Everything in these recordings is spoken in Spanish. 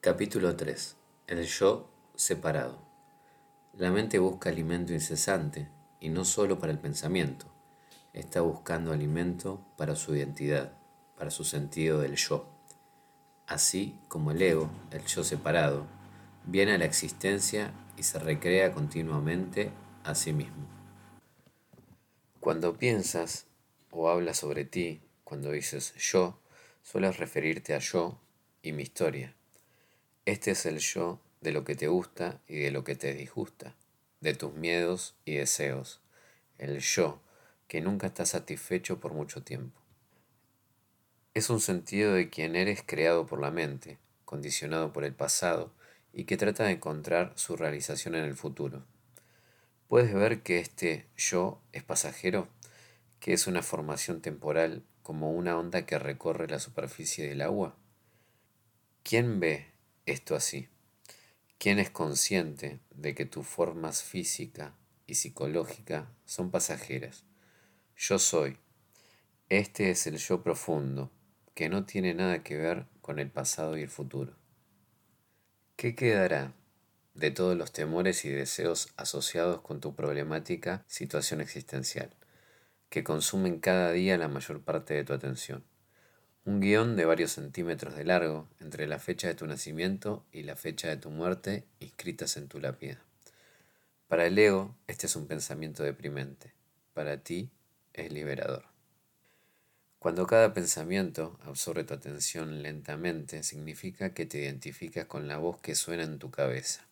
Capítulo 3. El yo separado. La mente busca alimento incesante, y no solo para el pensamiento. Está buscando alimento para su identidad, para su sentido del yo. Así como el ego, el yo separado, viene a la existencia y se recrea continuamente a sí mismo. Cuando piensas o hablas sobre ti, cuando dices yo, sueles referirte a yo y mi historia. Este es el yo de lo que te gusta y de lo que te disgusta, de tus miedos y deseos, el yo que nunca está satisfecho por mucho tiempo. Es un sentido de quien eres creado por la mente, condicionado por el pasado y que trata de encontrar su realización en el futuro. Puedes ver que este yo es pasajero, que es una formación temporal como una onda que recorre la superficie del agua? ¿Quién ve esto así? ¿Quién es consciente de que tus formas física y psicológica son pasajeras? Yo soy. Este es el yo profundo, que no tiene nada que ver con el pasado y el futuro. ¿Qué quedará de todos los temores y deseos asociados con tu problemática situación existencial? que consumen cada día la mayor parte de tu atención. Un guion de varios centímetros de largo entre la fecha de tu nacimiento y la fecha de tu muerte inscritas en tu lápida. Para el ego, este es un pensamiento deprimente. Para ti, es liberador. Cuando cada pensamiento absorbe tu atención lentamente, significa que te identificas con la voz que suena en tu cabeza.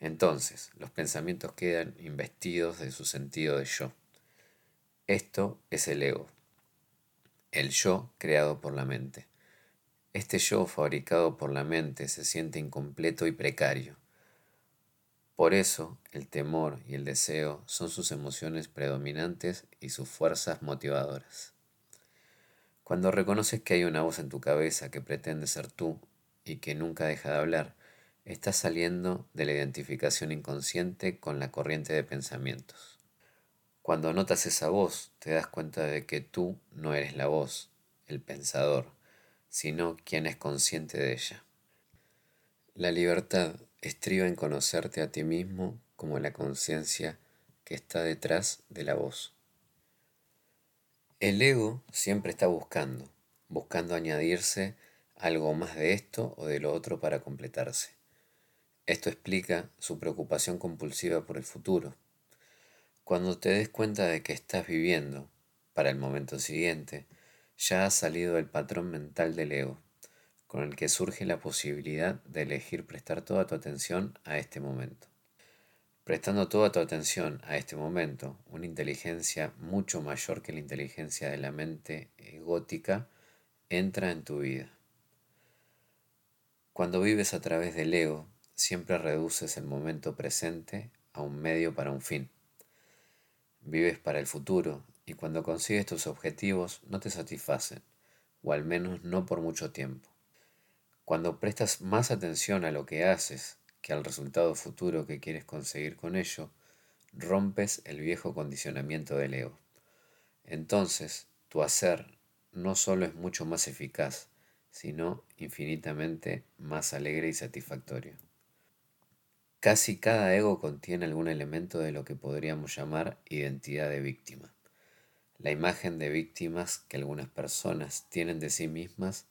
Entonces, los pensamientos quedan investidos de su sentido de yo. Esto es el ego, el yo creado por la mente. Este yo fabricado por la mente se siente incompleto y precario. Por eso el temor y el deseo son sus emociones predominantes y sus fuerzas motivadoras. Cuando reconoces que hay una voz en tu cabeza que pretende ser tú y que nunca deja de hablar, estás saliendo de la identificación inconsciente con la corriente de pensamientos. Cuando notas esa voz, te das cuenta de que tú no eres la voz, el pensador, sino quien es consciente de ella. La libertad estriba en conocerte a ti mismo como la conciencia que está detrás de la voz. El ego siempre está buscando, buscando añadirse algo más de esto o de lo otro para completarse. Esto explica su preocupación compulsiva por el futuro cuando te des cuenta de que estás viviendo para el momento siguiente, ya has salido del patrón mental del ego, con el que surge la posibilidad de elegir prestar toda tu atención a este momento. Prestando toda tu atención a este momento, una inteligencia mucho mayor que la inteligencia de la mente egótica entra en tu vida. Cuando vives a través del ego, siempre reduces el momento presente a un medio para un fin. Vives para el futuro y cuando consigues tus objetivos no te satisfacen, o al menos no por mucho tiempo. Cuando prestas más atención a lo que haces que al resultado futuro que quieres conseguir con ello, rompes el viejo condicionamiento del ego. Entonces, tu hacer no solo es mucho más eficaz, sino infinitamente más alegre y satisfactorio. Casi cada ego contiene algún elemento de lo que podríamos llamar identidad de víctima. La imagen de víctimas que algunas personas tienen de sí mismas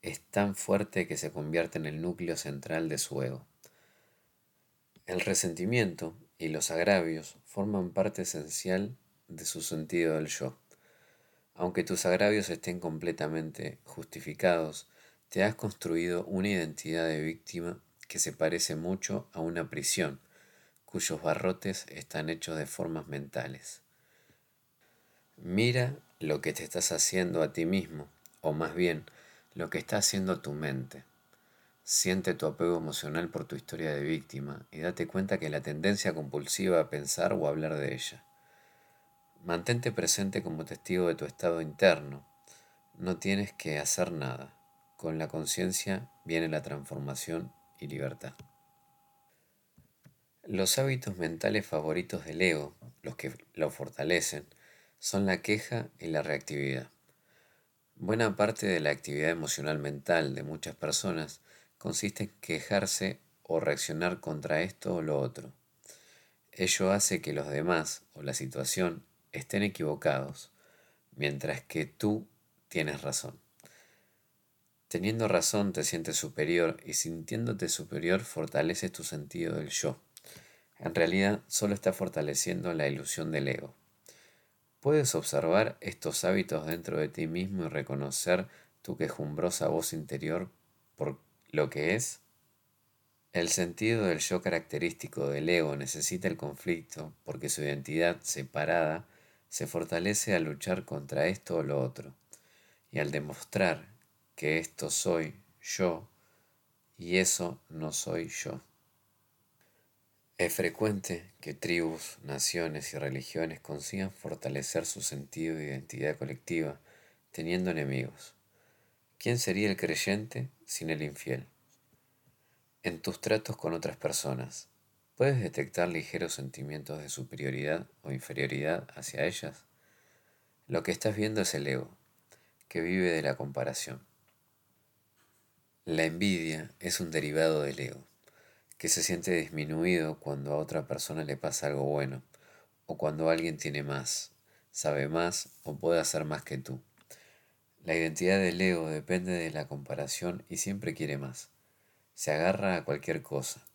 es tan fuerte que se convierte en el núcleo central de su ego. El resentimiento y los agravios forman parte esencial de su sentido del yo. Aunque tus agravios estén completamente justificados, te has construido una identidad de víctima que se parece mucho a una prisión, cuyos barrotes están hechos de formas mentales. Mira lo que te estás haciendo a ti mismo, o más bien, lo que está haciendo tu mente. Siente tu apego emocional por tu historia de víctima y date cuenta que la tendencia compulsiva a pensar o hablar de ella. Mantente presente como testigo de tu estado interno. No tienes que hacer nada. Con la conciencia viene la transformación y libertad. Los hábitos mentales favoritos del ego, los que lo fortalecen, son la queja y la reactividad. Buena parte de la actividad emocional mental de muchas personas consiste en quejarse o reaccionar contra esto o lo otro. Ello hace que los demás o la situación estén equivocados, mientras que tú tienes razón. Teniendo razón te sientes superior y sintiéndote superior fortaleces tu sentido del yo. En realidad solo está fortaleciendo la ilusión del ego. Puedes observar estos hábitos dentro de ti mismo y reconocer tu quejumbrosa voz interior por lo que es. El sentido del yo característico del ego necesita el conflicto porque su identidad separada se fortalece al luchar contra esto o lo otro y al demostrar que esto soy yo y eso no soy yo. Es frecuente que tribus, naciones y religiones consigan fortalecer su sentido de identidad colectiva teniendo enemigos. ¿Quién sería el creyente sin el infiel? En tus tratos con otras personas, ¿puedes detectar ligeros sentimientos de superioridad o inferioridad hacia ellas? Lo que estás viendo es el ego, que vive de la comparación. La envidia es un derivado del ego que se siente disminuido cuando a otra persona le pasa algo bueno, o cuando alguien tiene más, sabe más o puede hacer más que tú. La identidad del ego depende de la comparación y siempre quiere más. Se agarra a cualquier cosa.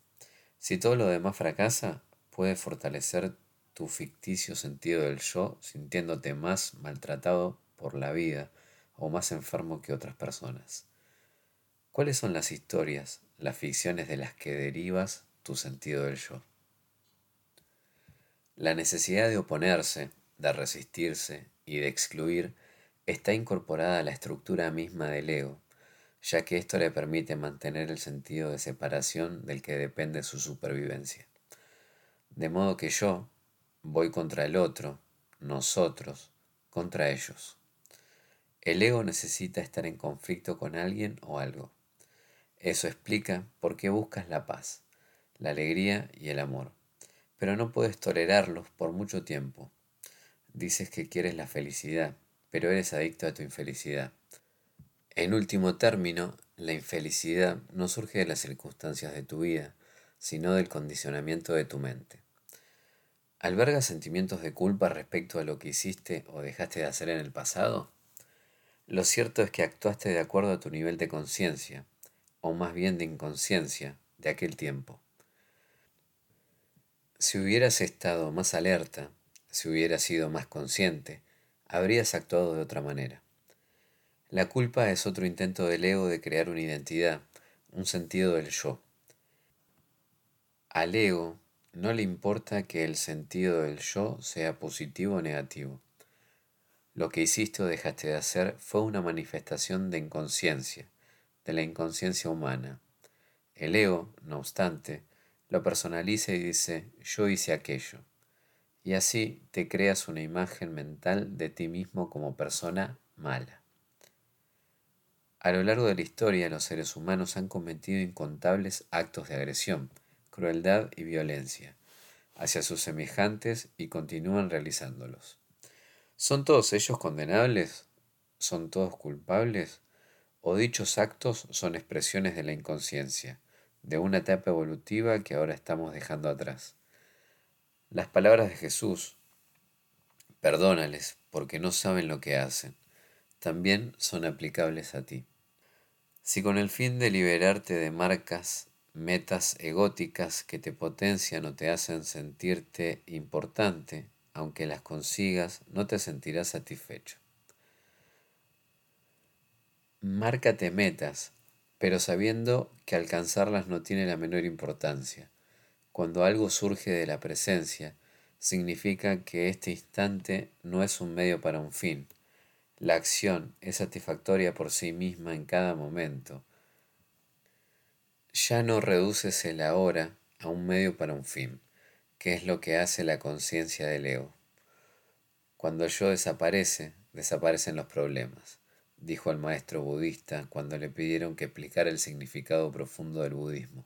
Si todo lo demás fracasa, puede fortalecer tu ficticio sentido del yo sintiéndote más maltratado por la vida o más enfermo que otras personas. ¿Cuáles son las historias, las ficciones de las que derivas tu sentido del yo? La necesidad de oponerse, de resistirse y de excluir está incorporada a la estructura misma del ego, ya que esto le permite mantener el sentido de separación del que depende su supervivencia. De modo que yo voy contra el otro, nosotros, contra ellos. El ego necesita estar en conflicto con alguien o algo. Eso explica por qué buscas la paz, la alegría y el amor, pero no puedes tolerarlos por mucho tiempo. Dices que quieres la felicidad, pero eres adicto a tu infelicidad. En último término, la infelicidad no surge de las circunstancias de tu vida, sino del condicionamiento de tu mente. ¿Albergas sentimientos de culpa respecto a lo que hiciste o dejaste de hacer en el pasado? Lo cierto es que actuaste de acuerdo a tu nivel de conciencia, o más bien de inconsciencia, de aquel tiempo. Si hubieras estado más alerta, si hubieras sido más consciente, habrías actuado de otra manera. La culpa es otro intento del ego de crear una identidad, un sentido del yo. Al ego no le importa que el sentido del yo sea positivo o negativo. Lo que hiciste o dejaste de hacer fue una manifestación de inconsciencia, de la inconsciencia humana. El ego, no obstante, lo personaliza y dice yo hice aquello. Y así te creas una imagen mental de ti mismo como persona mala. A lo largo de la historia los seres humanos han cometido incontables actos de agresión, crueldad y violencia hacia sus semejantes y continúan realizándolos. ¿Son todos ellos condenables? ¿Son todos culpables? O dichos actos son expresiones de la inconsciencia, de una etapa evolutiva que ahora estamos dejando atrás. Las palabras de Jesús, perdónales porque no saben lo que hacen, también son aplicables a ti. Si con el fin de liberarte de marcas, metas egóticas que te potencian o te hacen sentirte importante, aunque las consigas, no te sentirás satisfecho. Márcate metas, pero sabiendo que alcanzarlas no tiene la menor importancia. Cuando algo surge de la presencia, significa que este instante no es un medio para un fin. La acción es satisfactoria por sí misma en cada momento. Ya no reduces el ahora a un medio para un fin, que es lo que hace la conciencia del ego. Cuando yo desaparece, desaparecen los problemas dijo al maestro budista cuando le pidieron que explicara el significado profundo del budismo.